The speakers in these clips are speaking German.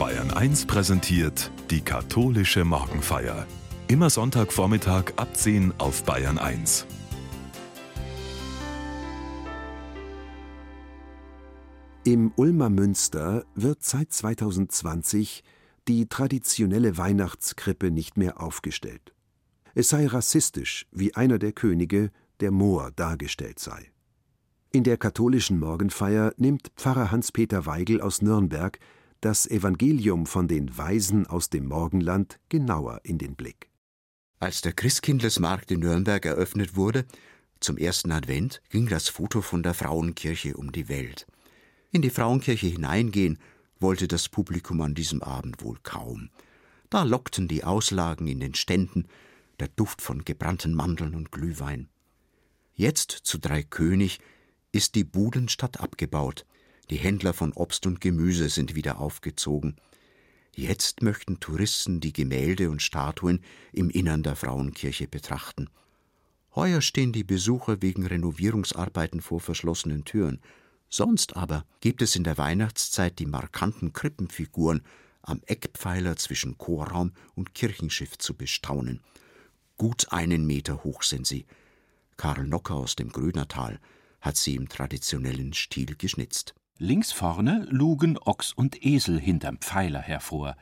Bayern 1 präsentiert die katholische Morgenfeier. Immer Sonntagvormittag ab 10 auf Bayern 1. Im Ulmer Münster wird seit 2020 die traditionelle Weihnachtskrippe nicht mehr aufgestellt. Es sei rassistisch, wie einer der Könige, der Moor, dargestellt sei. In der katholischen Morgenfeier nimmt Pfarrer Hans-Peter Weigel aus Nürnberg das Evangelium von den Weisen aus dem Morgenland genauer in den Blick. Als der Christkindlesmarkt in Nürnberg eröffnet wurde, zum ersten Advent, ging das Foto von der Frauenkirche um die Welt. In die Frauenkirche hineingehen wollte das Publikum an diesem Abend wohl kaum. Da lockten die Auslagen in den Ständen, der Duft von gebrannten Mandeln und Glühwein. Jetzt zu Dreikönig ist die Budenstadt abgebaut, die Händler von Obst und Gemüse sind wieder aufgezogen. Jetzt möchten Touristen die Gemälde und Statuen im Innern der Frauenkirche betrachten. Heuer stehen die Besucher wegen Renovierungsarbeiten vor verschlossenen Türen. Sonst aber gibt es in der Weihnachtszeit die markanten Krippenfiguren am Eckpfeiler zwischen Chorraum und Kirchenschiff zu bestaunen. Gut einen Meter hoch sind sie. Karl Nocker aus dem Grönertal hat sie im traditionellen Stil geschnitzt. Links vorne lugen Ochs und Esel hinterm Pfeiler hervor.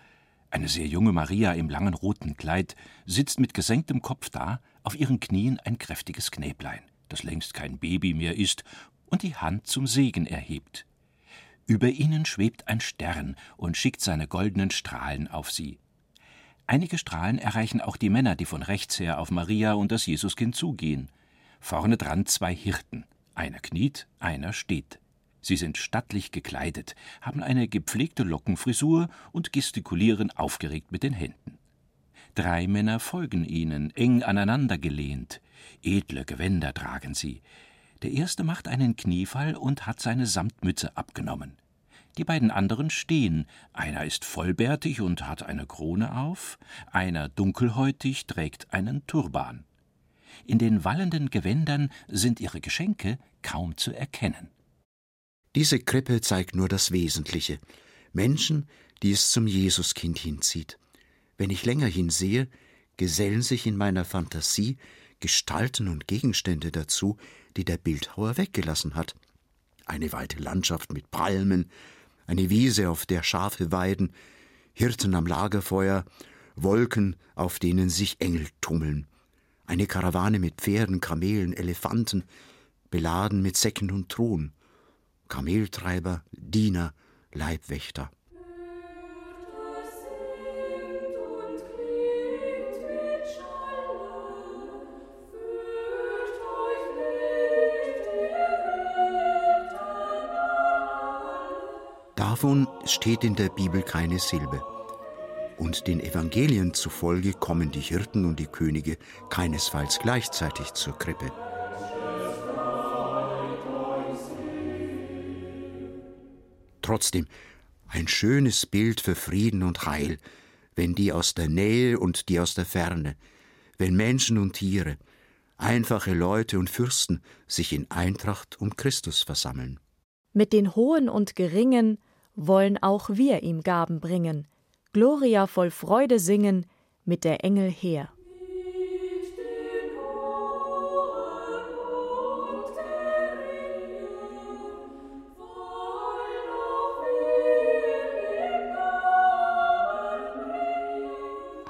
Eine sehr junge Maria im langen roten Kleid sitzt mit gesenktem Kopf da, auf ihren Knien ein kräftiges Knäblein, das längst kein Baby mehr ist und die Hand zum Segen erhebt. Über ihnen schwebt ein Stern und schickt seine goldenen Strahlen auf sie. Einige Strahlen erreichen auch die Männer, die von rechts her auf Maria und das Jesuskind zugehen. Vorne dran zwei Hirten. Einer kniet, einer steht. Sie sind stattlich gekleidet, haben eine gepflegte Lockenfrisur und gestikulieren aufgeregt mit den Händen. Drei Männer folgen ihnen, eng aneinander gelehnt. Edle Gewänder tragen sie. Der erste macht einen Kniefall und hat seine Samtmütze abgenommen. Die beiden anderen stehen, einer ist vollbärtig und hat eine Krone auf, einer dunkelhäutig trägt einen Turban. In den wallenden Gewändern sind ihre Geschenke kaum zu erkennen. Diese Krippe zeigt nur das Wesentliche. Menschen, die es zum Jesuskind hinzieht. Wenn ich länger hinsehe, gesellen sich in meiner Fantasie Gestalten und Gegenstände dazu, die der Bildhauer weggelassen hat. Eine weite Landschaft mit Palmen, eine Wiese, auf der Schafe weiden, Hirten am Lagerfeuer, Wolken, auf denen sich Engel tummeln, eine Karawane mit Pferden, Kamelen, Elefanten, beladen mit Säcken und Thron, Kameltreiber, Diener, Leibwächter. Davon steht in der Bibel keine Silbe. Und den Evangelien zufolge kommen die Hirten und die Könige keinesfalls gleichzeitig zur Krippe. Trotzdem ein schönes Bild für Frieden und Heil, wenn die aus der Nähe und die aus der Ferne, wenn Menschen und Tiere, einfache Leute und Fürsten sich in Eintracht um Christus versammeln. Mit den Hohen und Geringen wollen auch wir ihm Gaben bringen, Gloria voll Freude singen, mit der Engel her.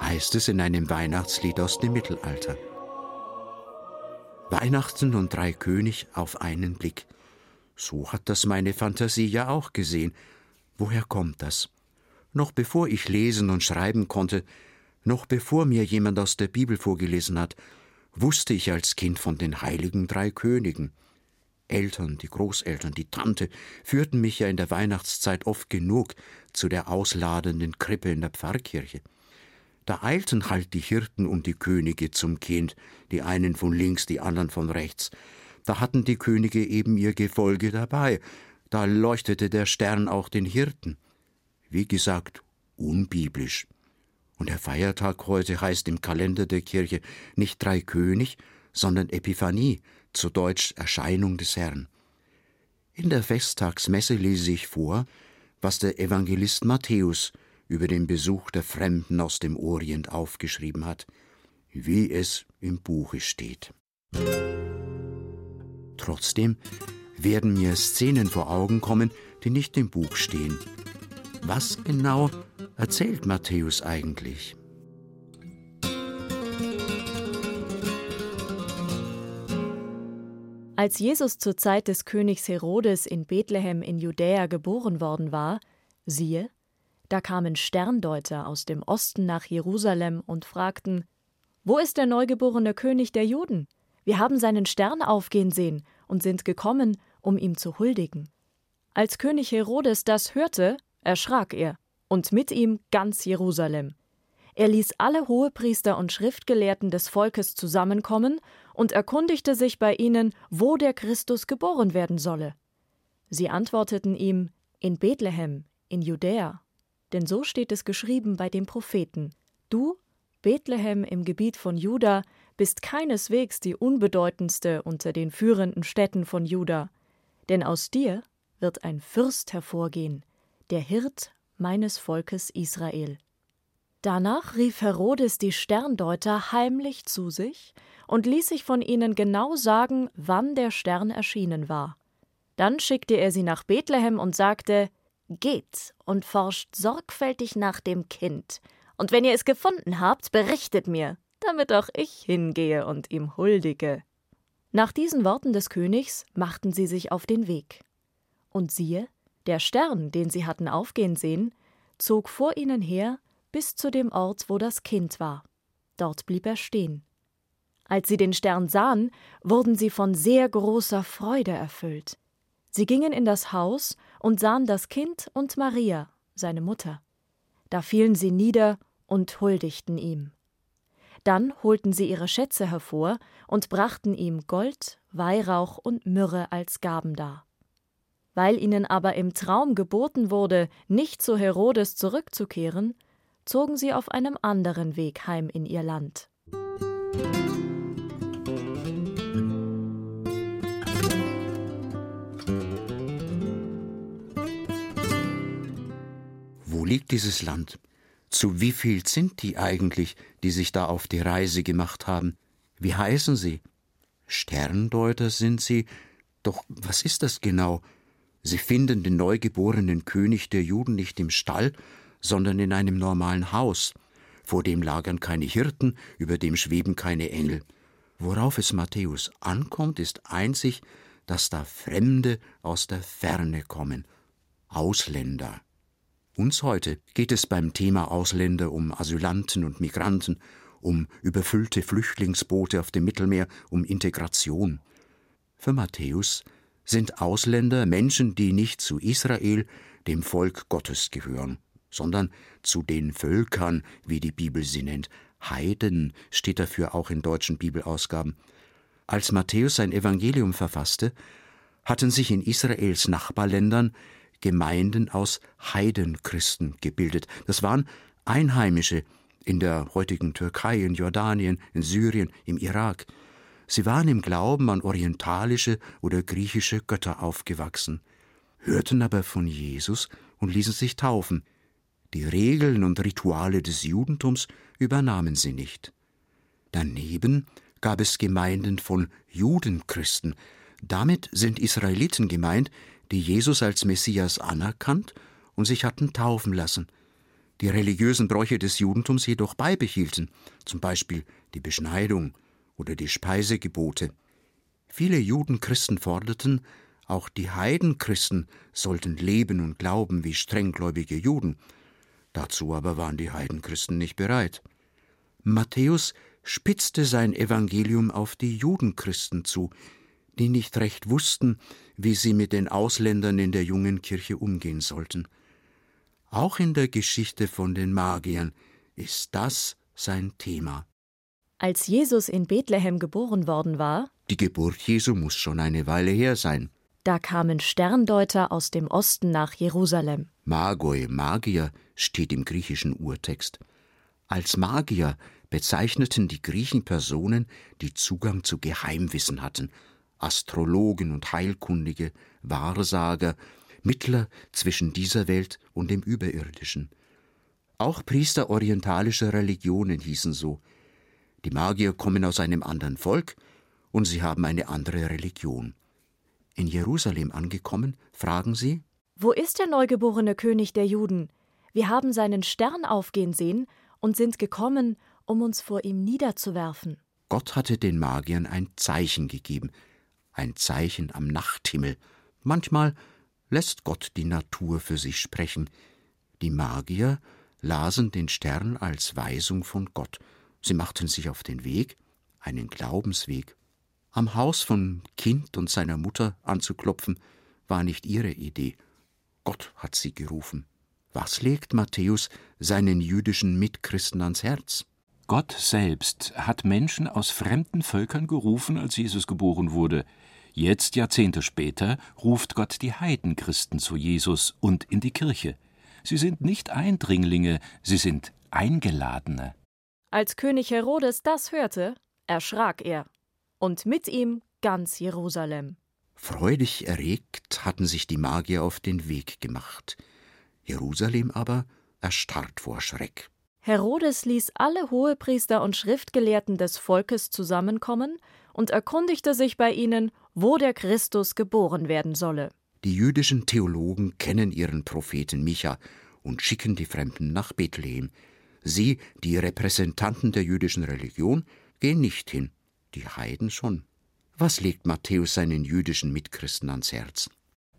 Heißt es in einem Weihnachtslied aus dem Mittelalter. Weihnachten und drei König auf einen Blick. So hat das meine Fantasie ja auch gesehen. Woher kommt das? Noch bevor ich lesen und schreiben konnte, noch bevor mir jemand aus der Bibel vorgelesen hat, wusste ich als Kind von den heiligen drei Königen. Eltern, die Großeltern, die Tante führten mich ja in der Weihnachtszeit oft genug zu der ausladenden Krippe in der Pfarrkirche. Da eilten halt die Hirten und die Könige zum Kind, die einen von links, die anderen von rechts. Da hatten die Könige eben ihr Gefolge dabei, da leuchtete der Stern auch den Hirten. Wie gesagt, unbiblisch. Und der Feiertag heute heißt im Kalender der Kirche nicht Dreikönig, sondern Epiphanie, zu Deutsch Erscheinung des Herrn. In der Festtagsmesse lese ich vor, was der Evangelist Matthäus über den Besuch der Fremden aus dem Orient aufgeschrieben hat, wie es im Buche steht. Trotzdem werden mir Szenen vor Augen kommen, die nicht im Buch stehen. Was genau erzählt Matthäus eigentlich? Als Jesus zur Zeit des Königs Herodes in Bethlehem in Judäa geboren worden war, siehe, da kamen Sterndeuter aus dem Osten nach Jerusalem und fragten: Wo ist der neugeborene König der Juden? Wir haben seinen Stern aufgehen sehen und sind gekommen, um ihm zu huldigen. Als König Herodes das hörte, erschrak er, und mit ihm ganz Jerusalem. Er ließ alle Hohepriester und Schriftgelehrten des Volkes zusammenkommen und erkundigte sich bei ihnen, wo der Christus geboren werden solle. Sie antworteten ihm in Bethlehem, in Judäa. Denn so steht es geschrieben bei dem Propheten: Du, Bethlehem im Gebiet von Juda, bist keineswegs die unbedeutendste unter den führenden Städten von Juda, denn aus dir wird ein Fürst hervorgehen, der Hirt meines Volkes Israel. Danach rief Herodes die Sterndeuter heimlich zu sich und ließ sich von ihnen genau sagen, wann der Stern erschienen war. Dann schickte er sie nach Bethlehem und sagte: Geht und forscht sorgfältig nach dem Kind, und wenn ihr es gefunden habt, berichtet mir, damit auch ich hingehe und ihm huldige. Nach diesen Worten des Königs machten sie sich auf den Weg. Und siehe, der Stern, den sie hatten aufgehen sehen, zog vor ihnen her bis zu dem Ort, wo das Kind war. Dort blieb er stehen. Als sie den Stern sahen, wurden sie von sehr großer Freude erfüllt. Sie gingen in das Haus und sahen das Kind und Maria, seine Mutter. Da fielen sie nieder und huldigten ihm. Dann holten sie ihre Schätze hervor und brachten ihm Gold, Weihrauch und Myrrhe als Gaben dar. Weil ihnen aber im Traum geboten wurde, nicht zu Herodes zurückzukehren, zogen sie auf einem anderen Weg heim in ihr Land. Liegt dieses Land? Zu wie viel sind die eigentlich, die sich da auf die Reise gemacht haben? Wie heißen sie? Sterndeuter sind sie, doch was ist das genau? Sie finden den neugeborenen König der Juden nicht im Stall, sondern in einem normalen Haus. Vor dem lagern keine Hirten, über dem schweben keine Engel. Worauf es Matthäus ankommt, ist einzig, dass da Fremde aus der Ferne kommen, Ausländer. Uns heute geht es beim Thema Ausländer um Asylanten und Migranten, um überfüllte Flüchtlingsboote auf dem Mittelmeer, um Integration. Für Matthäus sind Ausländer Menschen, die nicht zu Israel, dem Volk Gottes gehören, sondern zu den Völkern, wie die Bibel sie nennt. Heiden steht dafür auch in deutschen Bibelausgaben. Als Matthäus sein Evangelium verfasste, hatten sich in Israels Nachbarländern Gemeinden aus Heidenchristen gebildet. Das waren Einheimische in der heutigen Türkei, in Jordanien, in Syrien, im Irak. Sie waren im Glauben an orientalische oder griechische Götter aufgewachsen, hörten aber von Jesus und ließen sich taufen. Die Regeln und Rituale des Judentums übernahmen sie nicht. Daneben gab es Gemeinden von Judenchristen. Damit sind Israeliten gemeint, die Jesus als Messias anerkannt und sich hatten taufen lassen, die religiösen Bräuche des Judentums jedoch beibehielten, zum Beispiel die Beschneidung oder die Speisegebote. Viele Judenchristen forderten, auch die Heidenchristen sollten leben und glauben wie strenggläubige Juden. Dazu aber waren die Heidenchristen nicht bereit. Matthäus spitzte sein Evangelium auf die Judenchristen zu, die nicht recht wussten, wie sie mit den Ausländern in der jungen Kirche umgehen sollten. Auch in der Geschichte von den Magiern ist das sein Thema. Als Jesus in Bethlehem geboren worden war, die Geburt Jesu muss schon eine Weile her sein. Da kamen Sterndeuter aus dem Osten nach Jerusalem. Magoi, Magier, steht im griechischen Urtext. Als Magier bezeichneten die Griechen Personen, die Zugang zu Geheimwissen hatten, Astrologen und Heilkundige, Wahrsager, Mittler zwischen dieser Welt und dem Überirdischen. Auch Priester orientalischer Religionen hießen so. Die Magier kommen aus einem anderen Volk und sie haben eine andere Religion. In Jerusalem angekommen, fragen sie: Wo ist der neugeborene König der Juden? Wir haben seinen Stern aufgehen sehen und sind gekommen, um uns vor ihm niederzuwerfen. Gott hatte den Magiern ein Zeichen gegeben, ein Zeichen am Nachthimmel. Manchmal lässt Gott die Natur für sich sprechen. Die Magier lasen den Stern als Weisung von Gott. Sie machten sich auf den Weg, einen Glaubensweg. Am Haus von Kind und seiner Mutter anzuklopfen, war nicht ihre Idee. Gott hat sie gerufen. Was legt Matthäus seinen jüdischen Mitchristen ans Herz? Gott selbst hat Menschen aus fremden Völkern gerufen, als Jesus geboren wurde. Jetzt, Jahrzehnte später, ruft Gott die Heidenchristen zu Jesus und in die Kirche. Sie sind nicht Eindringlinge, sie sind Eingeladene. Als König Herodes das hörte, erschrak er, und mit ihm ganz Jerusalem. Freudig erregt hatten sich die Magier auf den Weg gemacht. Jerusalem aber erstarrt vor Schreck. Herodes ließ alle Hohepriester und Schriftgelehrten des Volkes zusammenkommen und erkundigte sich bei ihnen, wo der Christus geboren werden solle. Die jüdischen Theologen kennen ihren Propheten Micha und schicken die Fremden nach Bethlehem. Sie, die Repräsentanten der jüdischen Religion, gehen nicht hin, die Heiden schon. Was legt Matthäus seinen jüdischen Mitchristen ans Herz?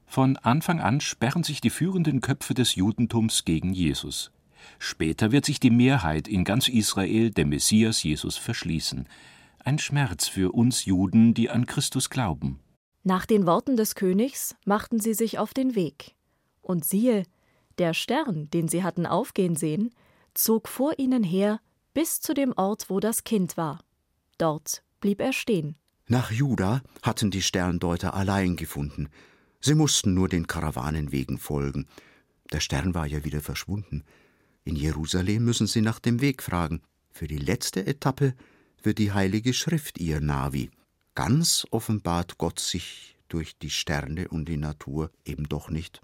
Von Anfang an sperren sich die führenden Köpfe des Judentums gegen Jesus. Später wird sich die Mehrheit in ganz Israel dem Messias Jesus verschließen. Ein Schmerz für uns Juden, die an Christus glauben. Nach den Worten des Königs machten sie sich auf den Weg. Und siehe, der Stern, den sie hatten aufgehen sehen, zog vor ihnen her bis zu dem Ort, wo das Kind war. Dort blieb er stehen. Nach Juda hatten die Sterndeuter allein gefunden. Sie mussten nur den Karawanenwegen folgen. Der Stern war ja wieder verschwunden. In Jerusalem müssen sie nach dem Weg fragen. Für die letzte Etappe wird die Heilige Schrift ihr Navi. Ganz offenbart Gott sich durch die Sterne und die Natur eben doch nicht.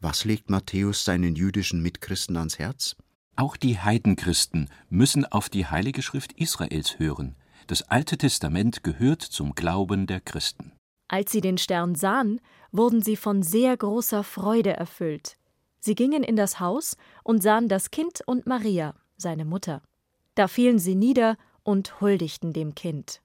Was legt Matthäus seinen jüdischen Mitchristen ans Herz? Auch die Heidenchristen müssen auf die Heilige Schrift Israels hören. Das Alte Testament gehört zum Glauben der Christen. Als sie den Stern sahen, wurden sie von sehr großer Freude erfüllt. Sie gingen in das Haus und sahen das Kind und Maria, seine Mutter. Da fielen sie nieder und huldigten dem Kind.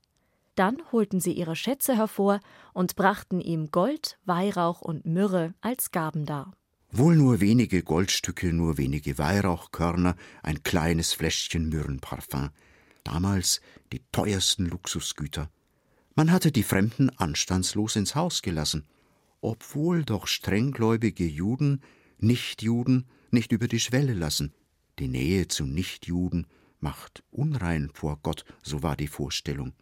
Dann holten sie ihre Schätze hervor und brachten ihm Gold, Weihrauch und Myrrhe als Gaben dar. Wohl nur wenige Goldstücke, nur wenige Weihrauchkörner, ein kleines Fläschchen Myrrhenparfum. Damals die teuersten Luxusgüter. Man hatte die Fremden anstandslos ins Haus gelassen, obwohl doch strenggläubige Juden Nichtjuden nicht über die Schwelle lassen. Die Nähe zu Nichtjuden macht unrein vor Gott, so war die Vorstellung.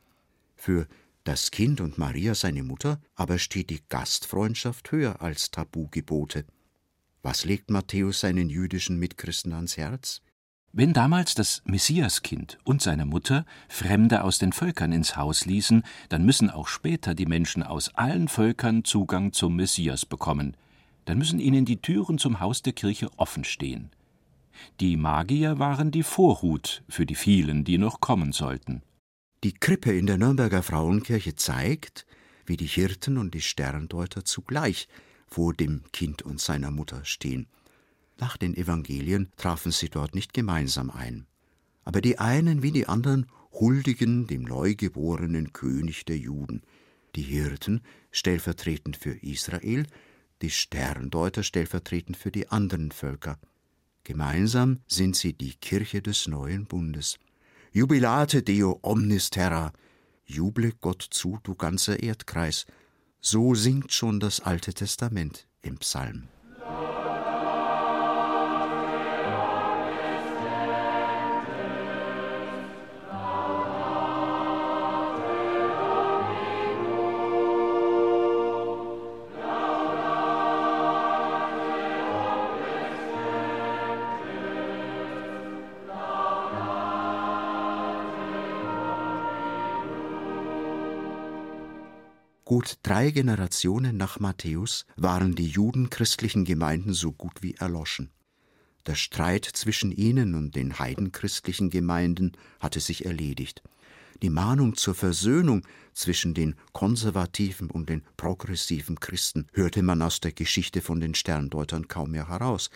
Für das Kind und Maria seine Mutter aber steht die Gastfreundschaft höher als Tabugebote. Was legt Matthäus seinen jüdischen Mitchristen ans Herz? Wenn damals das Messiaskind und seine Mutter Fremde aus den Völkern ins Haus ließen, dann müssen auch später die Menschen aus allen Völkern Zugang zum Messias bekommen. Dann müssen ihnen die Türen zum Haus der Kirche offen stehen. Die Magier waren die Vorhut für die vielen, die noch kommen sollten. Die Krippe in der Nürnberger Frauenkirche zeigt, wie die Hirten und die Sterndeuter zugleich vor dem Kind und seiner Mutter stehen. Nach den Evangelien trafen sie dort nicht gemeinsam ein. Aber die einen wie die anderen huldigen dem neugeborenen König der Juden. Die Hirten stellvertretend für Israel, die Sterndeuter stellvertretend für die anderen Völker. Gemeinsam sind sie die Kirche des neuen Bundes. Jubilate Deo omnis terra, juble Gott zu, du ganzer Erdkreis. So singt schon das Alte Testament im Psalm. Drei Generationen nach Matthäus waren die judenchristlichen Gemeinden so gut wie erloschen. Der Streit zwischen ihnen und den heidenchristlichen Gemeinden hatte sich erledigt. Die Mahnung zur Versöhnung zwischen den konservativen und den progressiven Christen hörte man aus der Geschichte von den Sterndeutern kaum mehr heraus.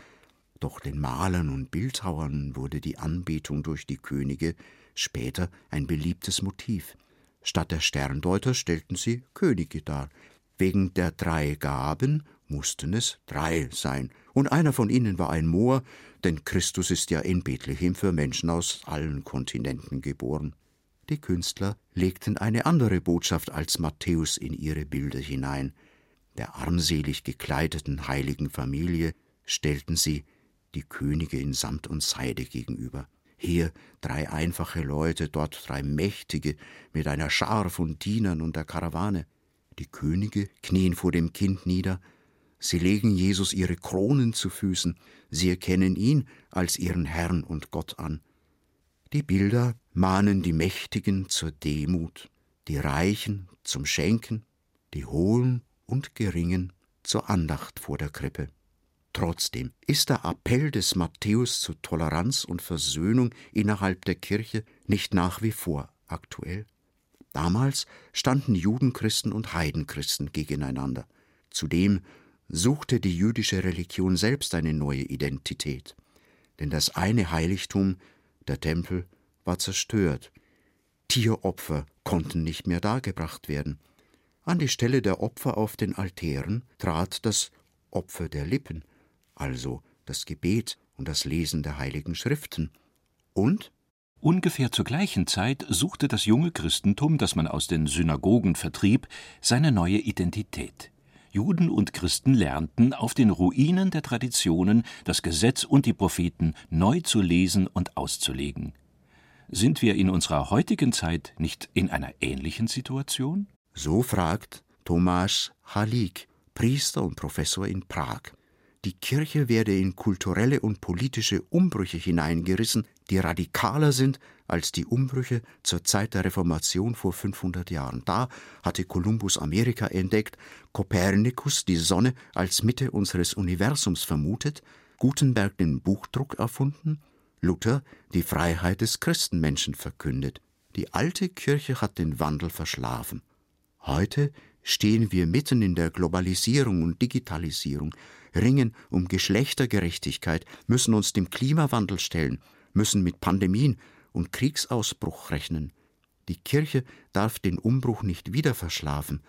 Doch den Malern und Bildhauern wurde die Anbetung durch die Könige später ein beliebtes Motiv. Statt der Sterndeuter stellten sie Könige dar. Wegen der drei Gaben mussten es drei sein, und einer von ihnen war ein Moor, denn Christus ist ja in Bethlehem für Menschen aus allen Kontinenten geboren. Die Künstler legten eine andere Botschaft als Matthäus in ihre Bilder hinein. Der armselig gekleideten heiligen Familie stellten sie die Könige in Samt und Seide gegenüber. Hier drei einfache Leute, dort drei Mächtige mit einer Schar von Dienern und der Karawane. Die Könige knien vor dem Kind nieder, sie legen Jesus ihre Kronen zu Füßen, sie erkennen ihn als ihren Herrn und Gott an. Die Bilder mahnen die Mächtigen zur Demut, die Reichen zum Schenken, die Hohen und Geringen zur Andacht vor der Krippe. Trotzdem ist der Appell des Matthäus zu Toleranz und Versöhnung innerhalb der Kirche nicht nach wie vor aktuell. Damals standen Judenchristen und Heidenchristen gegeneinander. Zudem suchte die jüdische Religion selbst eine neue Identität. Denn das eine Heiligtum, der Tempel, war zerstört. Tieropfer konnten nicht mehr dargebracht werden. An die Stelle der Opfer auf den Altären trat das Opfer der Lippen, also das Gebet und das Lesen der heiligen Schriften. Und Ungefähr zur gleichen Zeit suchte das junge Christentum, das man aus den Synagogen vertrieb, seine neue Identität. Juden und Christen lernten, auf den Ruinen der Traditionen das Gesetz und die Propheten neu zu lesen und auszulegen. Sind wir in unserer heutigen Zeit nicht in einer ähnlichen Situation? So fragt Tomasz Halik, Priester und Professor in Prag die Kirche werde in kulturelle und politische Umbrüche hineingerissen, die radikaler sind als die Umbrüche zur Zeit der Reformation vor 500 Jahren. Da hatte Kolumbus Amerika entdeckt, Kopernikus die Sonne als Mitte unseres Universums vermutet, Gutenberg den Buchdruck erfunden, Luther die Freiheit des Christenmenschen verkündet. Die alte Kirche hat den Wandel verschlafen. Heute stehen wir mitten in der Globalisierung und Digitalisierung, ringen um Geschlechtergerechtigkeit, müssen uns dem Klimawandel stellen, müssen mit Pandemien und Kriegsausbruch rechnen. Die Kirche darf den Umbruch nicht wieder verschlafen,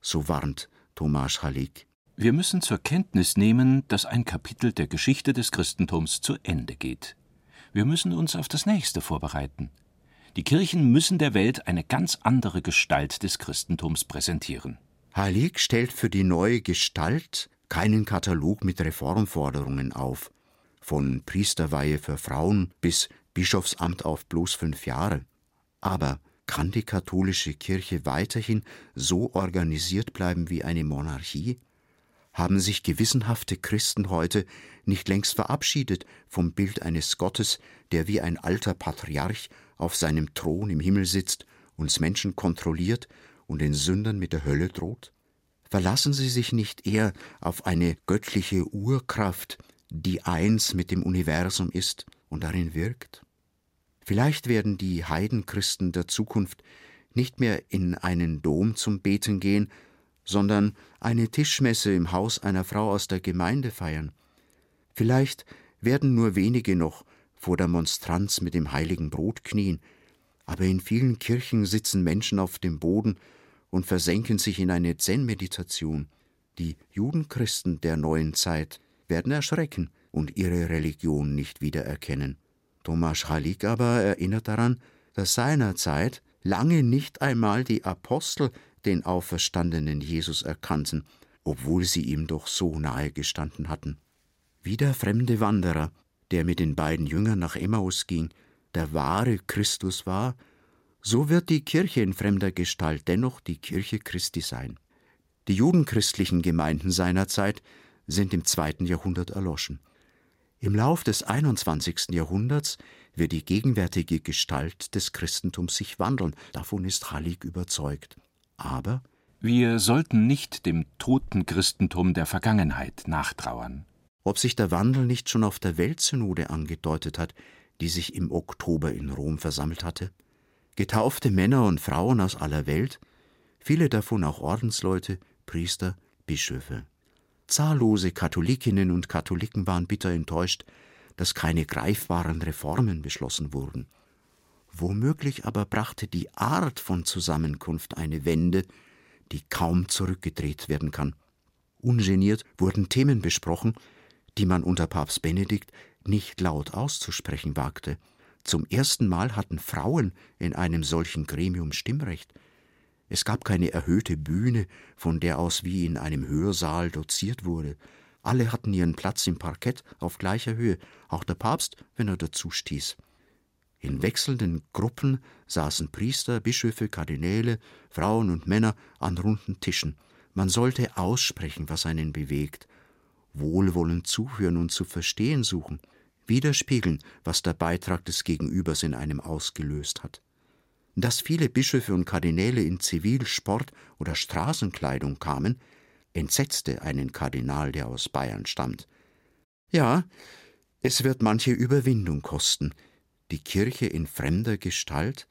so warnt Thomas Halik. Wir müssen zur Kenntnis nehmen, dass ein Kapitel der Geschichte des Christentums zu Ende geht. Wir müssen uns auf das nächste vorbereiten. Die Kirchen müssen der Welt eine ganz andere Gestalt des Christentums präsentieren. Halik stellt für die neue Gestalt keinen Katalog mit Reformforderungen auf, von Priesterweihe für Frauen bis Bischofsamt auf bloß fünf Jahre. Aber kann die katholische Kirche weiterhin so organisiert bleiben wie eine Monarchie? Haben sich gewissenhafte Christen heute nicht längst verabschiedet vom Bild eines Gottes, der wie ein alter Patriarch auf seinem Thron im Himmel sitzt, uns Menschen kontrolliert und den Sündern mit der Hölle droht? Verlassen Sie sich nicht eher auf eine göttliche Urkraft, die eins mit dem Universum ist und darin wirkt? Vielleicht werden die Heidenchristen der Zukunft nicht mehr in einen Dom zum Beten gehen, sondern eine Tischmesse im Haus einer Frau aus der Gemeinde feiern. Vielleicht werden nur wenige noch vor der Monstranz mit dem heiligen Brot knien, aber in vielen Kirchen sitzen Menschen auf dem Boden und versenken sich in eine Zen-Meditation. Die Judenchristen der neuen Zeit werden erschrecken und ihre Religion nicht wiedererkennen. Thomas Halik aber erinnert daran, dass seinerzeit lange nicht einmal die Apostel den auferstandenen Jesus erkannten, obwohl sie ihm doch so nahe gestanden hatten. Wie der fremde Wanderer, der mit den beiden Jüngern nach Emmaus ging, der wahre Christus war so wird die Kirche in fremder Gestalt dennoch die Kirche Christi sein. Die judenchristlichen Gemeinden seiner Zeit sind im zweiten Jahrhundert erloschen. Im Lauf des 21. Jahrhunderts wird die gegenwärtige Gestalt des Christentums sich wandeln, davon ist Hallig überzeugt. Aber wir sollten nicht dem toten Christentum der Vergangenheit nachtrauern. Ob sich der Wandel nicht schon auf der Weltsynode angedeutet hat, die sich im Oktober in Rom versammelt hatte? Getaufte Männer und Frauen aus aller Welt, viele davon auch Ordensleute, Priester, Bischöfe. Zahllose Katholikinnen und Katholiken waren bitter enttäuscht, dass keine greifbaren Reformen beschlossen wurden. Womöglich aber brachte die Art von Zusammenkunft eine Wende, die kaum zurückgedreht werden kann. Ungeniert wurden Themen besprochen, die man unter Papst Benedikt nicht laut auszusprechen wagte. Zum ersten Mal hatten Frauen in einem solchen Gremium Stimmrecht. Es gab keine erhöhte Bühne, von der aus wie in einem Hörsaal doziert wurde. Alle hatten ihren Platz im Parkett auf gleicher Höhe, auch der Papst, wenn er dazu stieß. In wechselnden Gruppen saßen Priester, Bischöfe, Kardinäle, Frauen und Männer an runden Tischen. Man sollte aussprechen, was einen bewegt, wohlwollend zuhören und zu verstehen suchen, widerspiegeln, was der Beitrag des Gegenübers in einem ausgelöst hat. Dass viele Bischöfe und Kardinäle in Zivil-, Sport- oder Straßenkleidung kamen, entsetzte einen Kardinal, der aus Bayern stammt. Ja, es wird manche Überwindung kosten, die Kirche in fremder Gestalt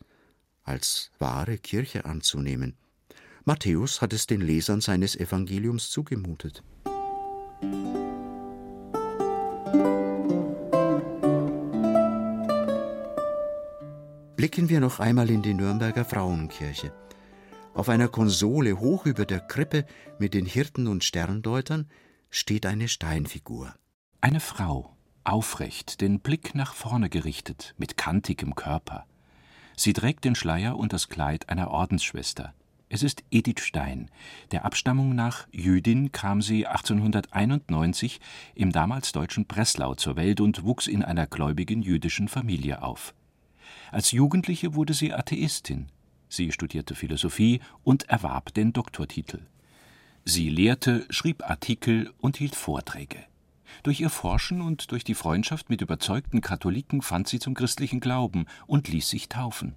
als wahre Kirche anzunehmen. Matthäus hat es den Lesern seines Evangeliums zugemutet. Blicken wir noch einmal in die Nürnberger Frauenkirche. Auf einer Konsole hoch über der Krippe mit den Hirten und Sterndeutern steht eine Steinfigur. Eine Frau, aufrecht, den Blick nach vorne gerichtet, mit kantigem Körper. Sie trägt den Schleier und das Kleid einer Ordensschwester. Es ist Edith Stein. Der Abstammung nach Jüdin kam sie 1891 im damals deutschen Breslau zur Welt und wuchs in einer gläubigen jüdischen Familie auf. Als Jugendliche wurde sie Atheistin. Sie studierte Philosophie und erwarb den Doktortitel. Sie lehrte, schrieb Artikel und hielt Vorträge. Durch ihr Forschen und durch die Freundschaft mit überzeugten Katholiken fand sie zum christlichen Glauben und ließ sich taufen.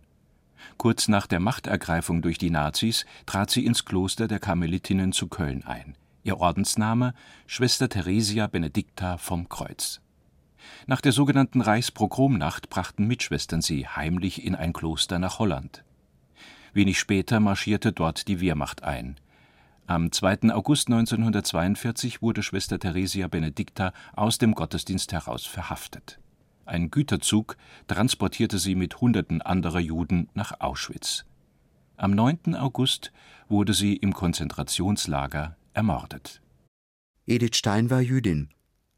Kurz nach der Machtergreifung durch die Nazis trat sie ins Kloster der Karmelitinnen zu Köln ein. Ihr Ordensname Schwester Theresia Benedicta vom Kreuz. Nach der sogenannten Reichspogromnacht brachten Mitschwestern sie heimlich in ein Kloster nach Holland. Wenig später marschierte dort die Wehrmacht ein. Am 2. August 1942 wurde Schwester Theresia Benedicta aus dem Gottesdienst heraus verhaftet. Ein Güterzug transportierte sie mit Hunderten anderer Juden nach Auschwitz. Am 9. August wurde sie im Konzentrationslager ermordet. Edith Stein war Jüdin,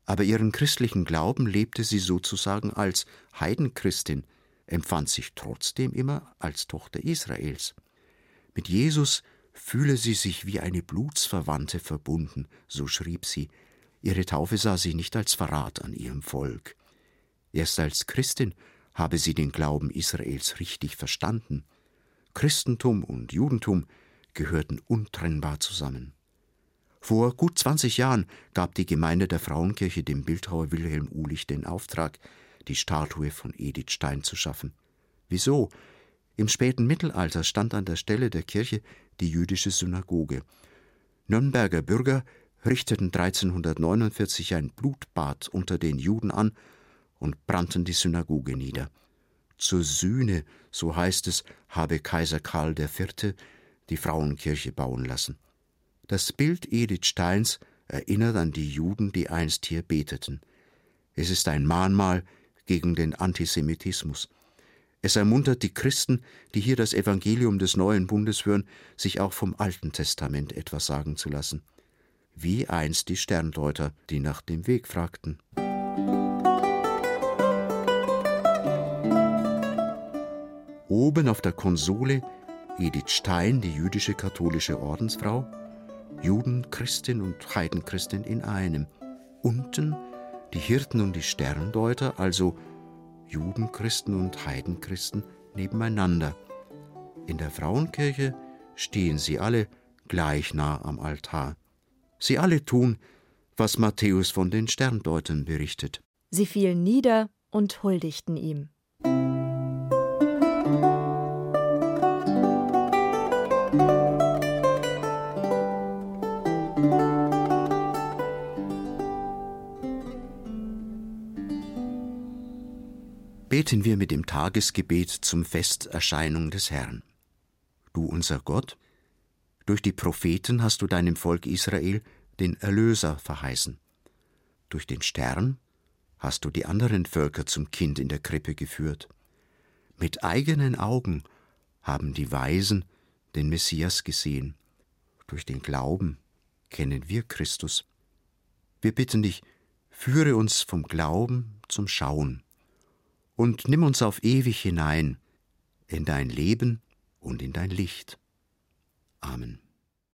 aber ihren christlichen Glauben lebte sie sozusagen als Heidenchristin, empfand sich trotzdem immer als Tochter Israels. Mit Jesus fühle sie sich wie eine Blutsverwandte verbunden, so schrieb sie. Ihre Taufe sah sie nicht als Verrat an ihrem Volk. Erst als Christin habe sie den Glauben Israels richtig verstanden. Christentum und Judentum gehörten untrennbar zusammen. Vor gut 20 Jahren gab die Gemeinde der Frauenkirche dem Bildhauer Wilhelm Ulich den Auftrag, die Statue von Edith Stein zu schaffen. Wieso? Im späten Mittelalter stand an der Stelle der Kirche die jüdische Synagoge. Nürnberger Bürger richteten 1349 ein Blutbad unter den Juden an und brannten die Synagoge nieder. Zur Sühne, so heißt es, habe Kaiser Karl IV. die Frauenkirche bauen lassen. Das Bild Edith Steins erinnert an die Juden, die einst hier beteten. Es ist ein Mahnmal gegen den Antisemitismus. Es ermuntert die Christen, die hier das Evangelium des neuen Bundes hören, sich auch vom Alten Testament etwas sagen zu lassen. Wie einst die Sterndeuter, die nach dem Weg fragten. Oben auf der Konsole Edith Stein, die jüdische katholische Ordensfrau, Judenchristin und Heidenchristin in einem. Unten die Hirten und die Sterndeuter, also Judenchristen und Heidenchristen, nebeneinander. In der Frauenkirche stehen sie alle gleich nah am Altar. Sie alle tun, was Matthäus von den Sterndeutern berichtet. Sie fielen nieder und huldigten ihm. Beten wir mit dem Tagesgebet zum Festerscheinung des Herrn. Du unser Gott, durch die Propheten hast du deinem Volk Israel den Erlöser verheißen. Durch den Stern hast du die anderen Völker zum Kind in der Krippe geführt. Mit eigenen Augen haben die Weisen den Messias gesehen. Durch den Glauben kennen wir Christus. Wir bitten dich, führe uns vom Glauben zum Schauen und nimm uns auf ewig hinein in dein Leben und in dein Licht. Amen.